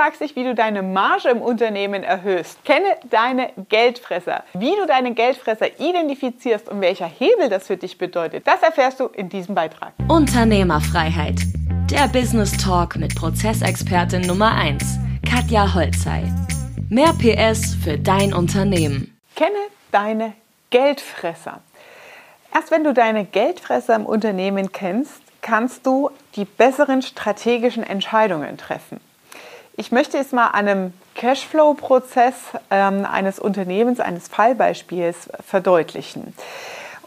fragst dich, wie du deine Marge im Unternehmen erhöhst. Kenne deine Geldfresser. Wie du deine Geldfresser identifizierst und welcher Hebel das für dich bedeutet, das erfährst du in diesem Beitrag. Unternehmerfreiheit. Der Business Talk mit Prozessexpertin Nummer 1, Katja Holzei. Mehr PS für dein Unternehmen. Kenne deine Geldfresser. Erst wenn du deine Geldfresser im Unternehmen kennst, kannst du die besseren strategischen Entscheidungen treffen. Ich möchte es mal an einem Cashflow-Prozess ähm, eines Unternehmens, eines Fallbeispiels verdeutlichen.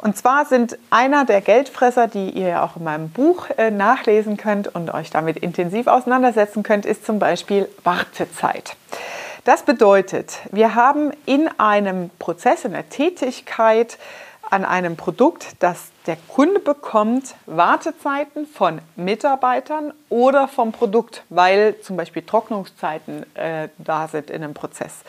Und zwar sind einer der Geldfresser, die ihr auch in meinem Buch äh, nachlesen könnt und euch damit intensiv auseinandersetzen könnt, ist zum Beispiel Wartezeit. Das bedeutet, wir haben in einem Prozess, in der Tätigkeit, an einem Produkt, das der Kunde bekommt, Wartezeiten von Mitarbeitern oder vom Produkt, weil zum Beispiel Trocknungszeiten äh, da sind in einem Prozess.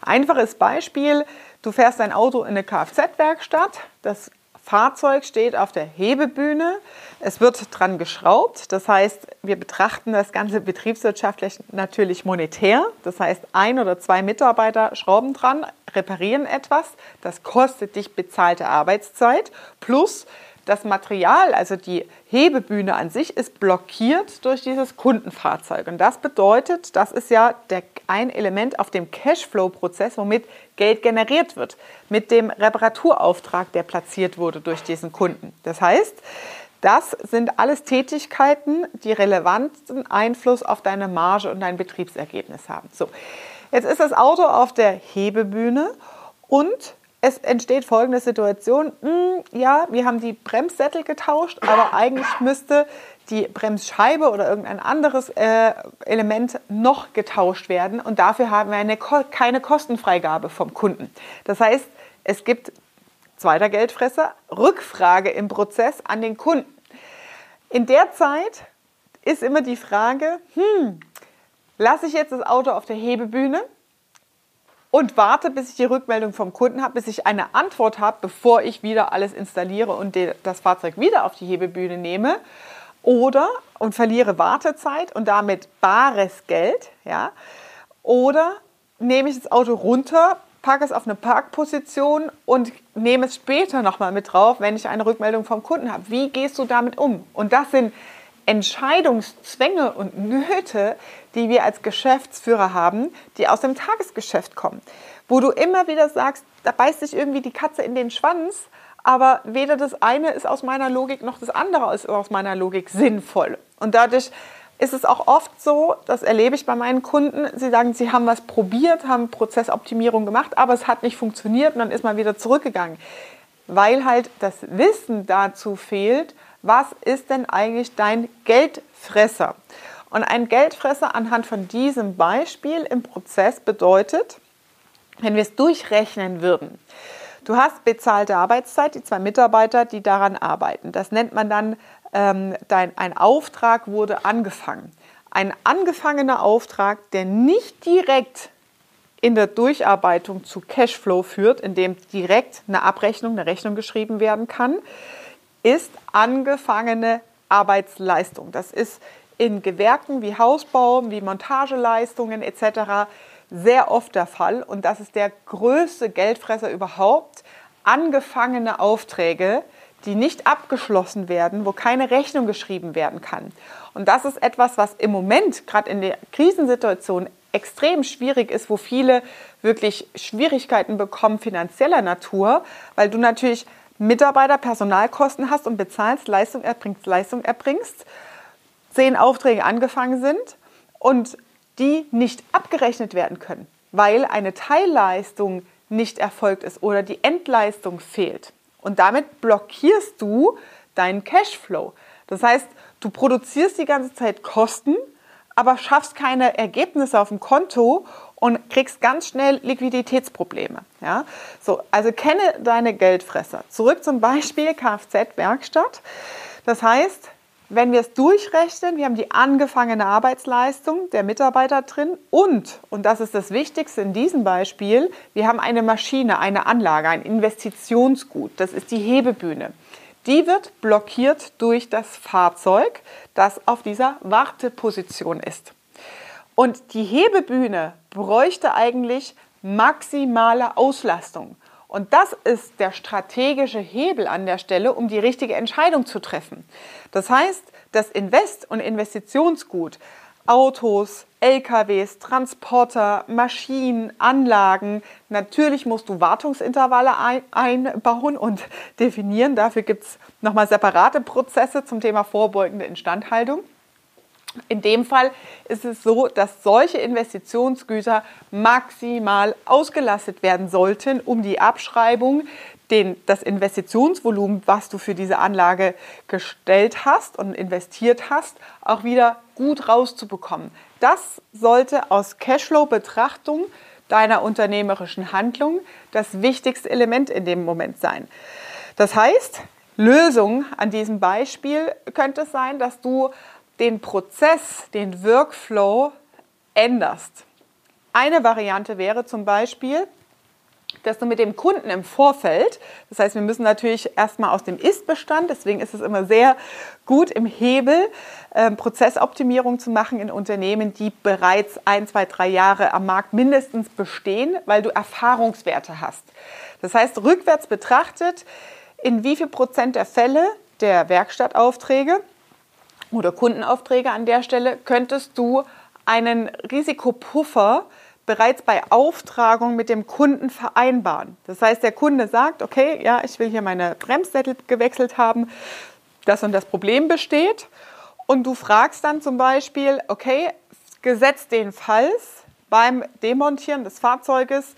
Einfaches Beispiel, du fährst dein Auto in eine Kfz-Werkstatt, das Fahrzeug steht auf der Hebebühne, es wird dran geschraubt, das heißt, wir betrachten das Ganze betriebswirtschaftlich natürlich monetär, das heißt, ein oder zwei Mitarbeiter schrauben dran, reparieren etwas, das kostet dich bezahlte Arbeitszeit, plus das Material, also die Hebebühne an sich, ist blockiert durch dieses Kundenfahrzeug. Und das bedeutet, das ist ja der, ein Element auf dem Cashflow-Prozess, womit Geld generiert wird, mit dem Reparaturauftrag, der platziert wurde durch diesen Kunden. Das heißt, das sind alles Tätigkeiten, die relevanten Einfluss auf deine Marge und dein Betriebsergebnis haben. So, jetzt ist das Auto auf der Hebebühne und es entsteht folgende Situation. Hm, ja, wir haben die Bremssättel getauscht, aber eigentlich müsste die Bremsscheibe oder irgendein anderes äh, Element noch getauscht werden und dafür haben wir eine, keine Kostenfreigabe vom Kunden. Das heißt, es gibt, zweiter Geldfresser, Rückfrage im Prozess an den Kunden. In der Zeit ist immer die Frage, hm, lasse ich jetzt das Auto auf der Hebebühne und warte, bis ich die Rückmeldung vom Kunden habe, bis ich eine Antwort habe, bevor ich wieder alles installiere und das Fahrzeug wieder auf die Hebebühne nehme. Oder und verliere Wartezeit und damit bares Geld. Ja? Oder nehme ich das Auto runter, packe es auf eine Parkposition und nehme es später nochmal mit drauf, wenn ich eine Rückmeldung vom Kunden habe. Wie gehst du damit um? Und das sind Entscheidungszwänge und Nöte, die wir als Geschäftsführer haben, die aus dem Tagesgeschäft kommen. Wo du immer wieder sagst, da beißt sich irgendwie die Katze in den Schwanz, aber weder das eine ist aus meiner Logik noch das andere ist aus meiner Logik sinnvoll. Und dadurch ist es auch oft so, das erlebe ich bei meinen Kunden, sie sagen, sie haben was probiert, haben Prozessoptimierung gemacht, aber es hat nicht funktioniert und dann ist man wieder zurückgegangen, weil halt das Wissen dazu fehlt, was ist denn eigentlich dein Geldfresser? Und ein Geldfresser anhand von diesem Beispiel im Prozess bedeutet, wenn wir es durchrechnen würden, du hast bezahlte Arbeitszeit, die zwei Mitarbeiter, die daran arbeiten. Das nennt man dann, ähm, dein, ein Auftrag wurde angefangen. Ein angefangener Auftrag, der nicht direkt in der Durcharbeitung zu Cashflow führt, indem direkt eine Abrechnung, eine Rechnung geschrieben werden kann, ist angefangene Arbeitsleistung. Das ist in Gewerken wie Hausbau, wie Montageleistungen etc. sehr oft der Fall und das ist der größte Geldfresser überhaupt. Angefangene Aufträge, die nicht abgeschlossen werden, wo keine Rechnung geschrieben werden kann. Und das ist etwas, was im Moment, gerade in der Krisensituation, extrem schwierig ist, wo viele wirklich Schwierigkeiten bekommen finanzieller Natur, weil du natürlich Mitarbeiter, Personalkosten hast und bezahlst, Leistung erbringst, Leistung erbringst, zehn Aufträge angefangen sind und die nicht abgerechnet werden können, weil eine Teilleistung nicht erfolgt ist oder die Endleistung fehlt. Und damit blockierst du deinen Cashflow. Das heißt, du produzierst die ganze Zeit Kosten, aber schaffst keine Ergebnisse auf dem Konto und kriegst ganz schnell Liquiditätsprobleme. Ja? So, also kenne deine Geldfresser. Zurück zum Beispiel Kfz-Werkstatt. Das heißt, wenn wir es durchrechnen, wir haben die angefangene Arbeitsleistung der Mitarbeiter drin und, und das ist das Wichtigste in diesem Beispiel, wir haben eine Maschine, eine Anlage, ein Investitionsgut, das ist die Hebebühne. Die wird blockiert durch das Fahrzeug, das auf dieser Warteposition ist. Und die Hebebühne bräuchte eigentlich maximale Auslastung. Und das ist der strategische Hebel an der Stelle, um die richtige Entscheidung zu treffen. Das heißt, das Invest- und Investitionsgut, Autos, LKWs, Transporter, Maschinen, Anlagen. Natürlich musst du Wartungsintervalle einbauen und definieren. Dafür gibt es nochmal separate Prozesse zum Thema vorbeugende Instandhaltung. In dem Fall ist es so, dass solche Investitionsgüter maximal ausgelastet werden sollten, um die Abschreibung, den, das Investitionsvolumen, was du für diese Anlage gestellt hast und investiert hast, auch wieder gut rauszubekommen. Das sollte aus Cashflow-Betrachtung deiner unternehmerischen Handlung das wichtigste Element in dem Moment sein. Das heißt, Lösung an diesem Beispiel könnte es sein, dass du den Prozess, den Workflow änderst. Eine Variante wäre zum Beispiel, dass du mit dem Kunden im Vorfeld, das heißt, wir müssen natürlich erstmal aus dem Ist-Bestand, deswegen ist es immer sehr gut im Hebel, äh, Prozessoptimierung zu machen in Unternehmen, die bereits ein, zwei, drei Jahre am Markt mindestens bestehen, weil du Erfahrungswerte hast. Das heißt, rückwärts betrachtet, in wie viel Prozent der Fälle der Werkstattaufträge oder Kundenaufträge an der Stelle, könntest du einen Risikopuffer bereits bei Auftragung mit dem Kunden vereinbaren. Das heißt, der Kunde sagt, okay, ja, ich will hier meine Bremssättel gewechselt haben, das und das Problem besteht. Und du fragst dann zum Beispiel, okay, gesetzt den Falls beim Demontieren des Fahrzeuges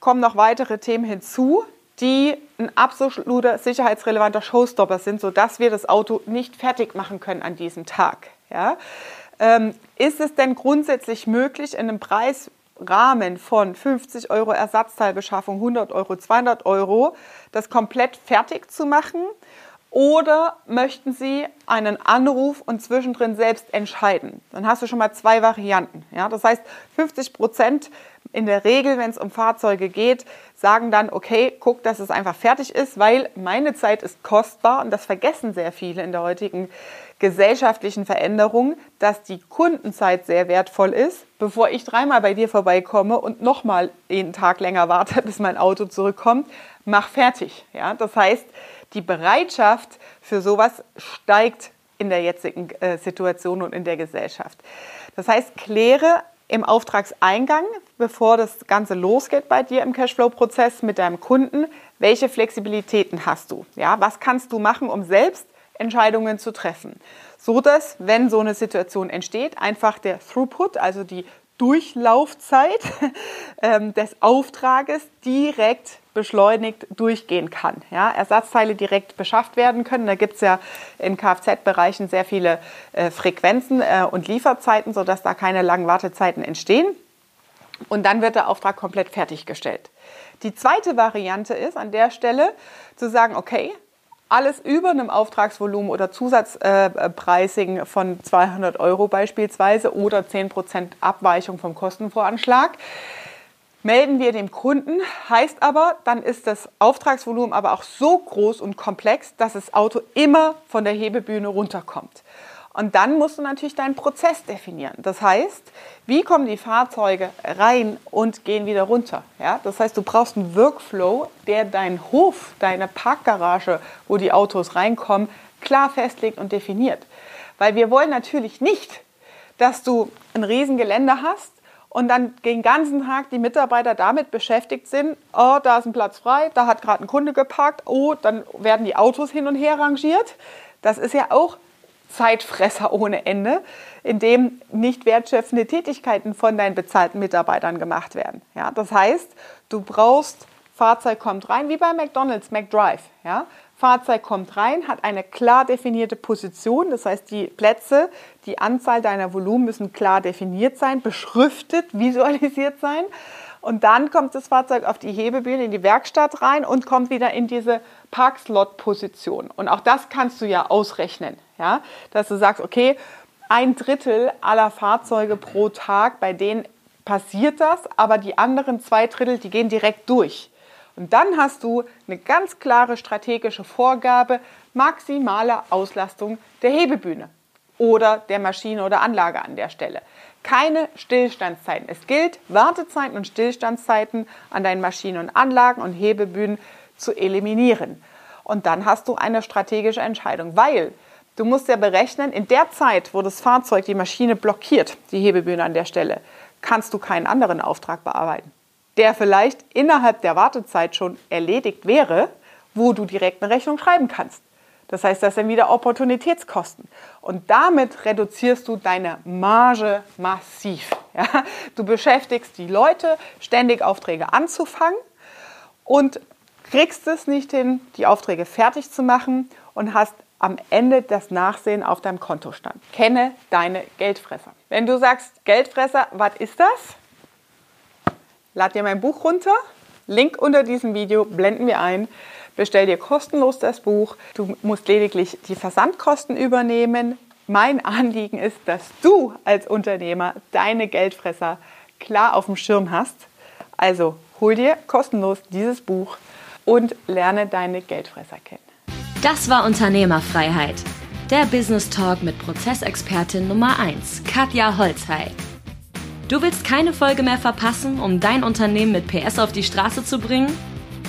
kommen noch weitere Themen hinzu, die ein absoluter sicherheitsrelevanter Showstopper sind, sodass wir das Auto nicht fertig machen können an diesem Tag. Ja? Ähm, ist es denn grundsätzlich möglich, in einem Preisrahmen von 50 Euro Ersatzteilbeschaffung, 100 Euro, 200 Euro, das komplett fertig zu machen? Oder möchten Sie einen Anruf und zwischendrin selbst entscheiden? Dann hast du schon mal zwei Varianten. Ja? Das heißt, 50 Prozent in der Regel, wenn es um Fahrzeuge geht, sagen dann, okay, guck, dass es einfach fertig ist, weil meine Zeit ist kostbar und das vergessen sehr viele in der heutigen gesellschaftlichen Veränderung, dass die Kundenzeit sehr wertvoll ist, bevor ich dreimal bei dir vorbeikomme und nochmal einen Tag länger warte, bis mein Auto zurückkommt, mach fertig. Ja? Das heißt, die Bereitschaft für sowas steigt in der jetzigen äh, Situation und in der Gesellschaft. Das heißt, kläre im Auftragseingang, bevor das Ganze losgeht bei dir im Cashflow-Prozess mit deinem Kunden, welche Flexibilitäten hast du? Ja, was kannst du machen, um selbst Entscheidungen zu treffen? So dass, wenn so eine Situation entsteht, einfach der Throughput, also die Durchlaufzeit ähm, des Auftrages direkt beschleunigt durchgehen kann. Ja, Ersatzteile direkt beschafft werden können. Da gibt es ja in Kfz-Bereichen sehr viele äh, Frequenzen äh, und Lieferzeiten, sodass da keine langen Wartezeiten entstehen. Und dann wird der Auftrag komplett fertiggestellt. Die zweite Variante ist an der Stelle zu sagen, okay, alles über einem Auftragsvolumen oder Zusatzpricing äh, von 200 Euro beispielsweise oder 10% Abweichung vom Kostenvoranschlag melden wir dem Kunden, heißt aber, dann ist das Auftragsvolumen aber auch so groß und komplex, dass das Auto immer von der Hebebühne runterkommt. Und dann musst du natürlich deinen Prozess definieren. Das heißt, wie kommen die Fahrzeuge rein und gehen wieder runter? Ja? Das heißt, du brauchst einen Workflow, der deinen Hof, deine Parkgarage, wo die Autos reinkommen, klar festlegt und definiert. Weil wir wollen natürlich nicht, dass du ein Riesengelände hast, und dann den ganzen Tag die Mitarbeiter damit beschäftigt sind, oh, da ist ein Platz frei, da hat gerade ein Kunde geparkt, oh, dann werden die Autos hin und her rangiert. Das ist ja auch Zeitfresser ohne Ende, in dem nicht wertschöpfende Tätigkeiten von deinen bezahlten Mitarbeitern gemacht werden. Ja, das heißt, du brauchst Fahrzeug kommt rein, wie bei McDonald's, McDrive. Ja? Fahrzeug kommt rein, hat eine klar definierte Position, das heißt, die Plätze, die Anzahl deiner Volumen müssen klar definiert sein, beschriftet, visualisiert sein. Und dann kommt das Fahrzeug auf die Hebebühne in die Werkstatt rein und kommt wieder in diese Parkslot-Position. Und auch das kannst du ja ausrechnen, ja? dass du sagst, okay, ein Drittel aller Fahrzeuge pro Tag, bei denen passiert das, aber die anderen zwei Drittel, die gehen direkt durch. Und dann hast du eine ganz klare strategische Vorgabe, maximale Auslastung der Hebebühne. oder der Maschine oder Anlage an der Stelle. Keine Stillstandszeiten. Es gilt, Wartezeiten und Stillstandszeiten an deinen Maschinen und Anlagen und Hebebühnen zu eliminieren. Und dann hast du eine strategische Entscheidung, weil du musst ja berechnen, in der Zeit, wo das Fahrzeug die Maschine blockiert, die Hebebühne an der Stelle, kannst du keinen anderen Auftrag bearbeiten, der vielleicht innerhalb der Wartezeit schon erledigt wäre, wo du direkt eine Rechnung schreiben kannst. Das heißt, das sind wieder Opportunitätskosten. Und damit reduzierst du deine Marge massiv. Ja? Du beschäftigst die Leute, ständig Aufträge anzufangen und kriegst es nicht hin, die Aufträge fertig zu machen und hast am Ende das Nachsehen auf deinem Kontostand. Kenne deine Geldfresser. Wenn du sagst, Geldfresser, was ist das? Lad dir mein Buch runter. Link unter diesem Video blenden wir ein. Bestell dir kostenlos das Buch. Du musst lediglich die Versandkosten übernehmen. Mein Anliegen ist, dass du als Unternehmer deine Geldfresser klar auf dem Schirm hast. Also hol dir kostenlos dieses Buch und lerne deine Geldfresser kennen. Das war Unternehmerfreiheit. Der Business Talk mit Prozessexpertin Nummer 1, Katja Holzhey. Du willst keine Folge mehr verpassen, um dein Unternehmen mit PS auf die Straße zu bringen?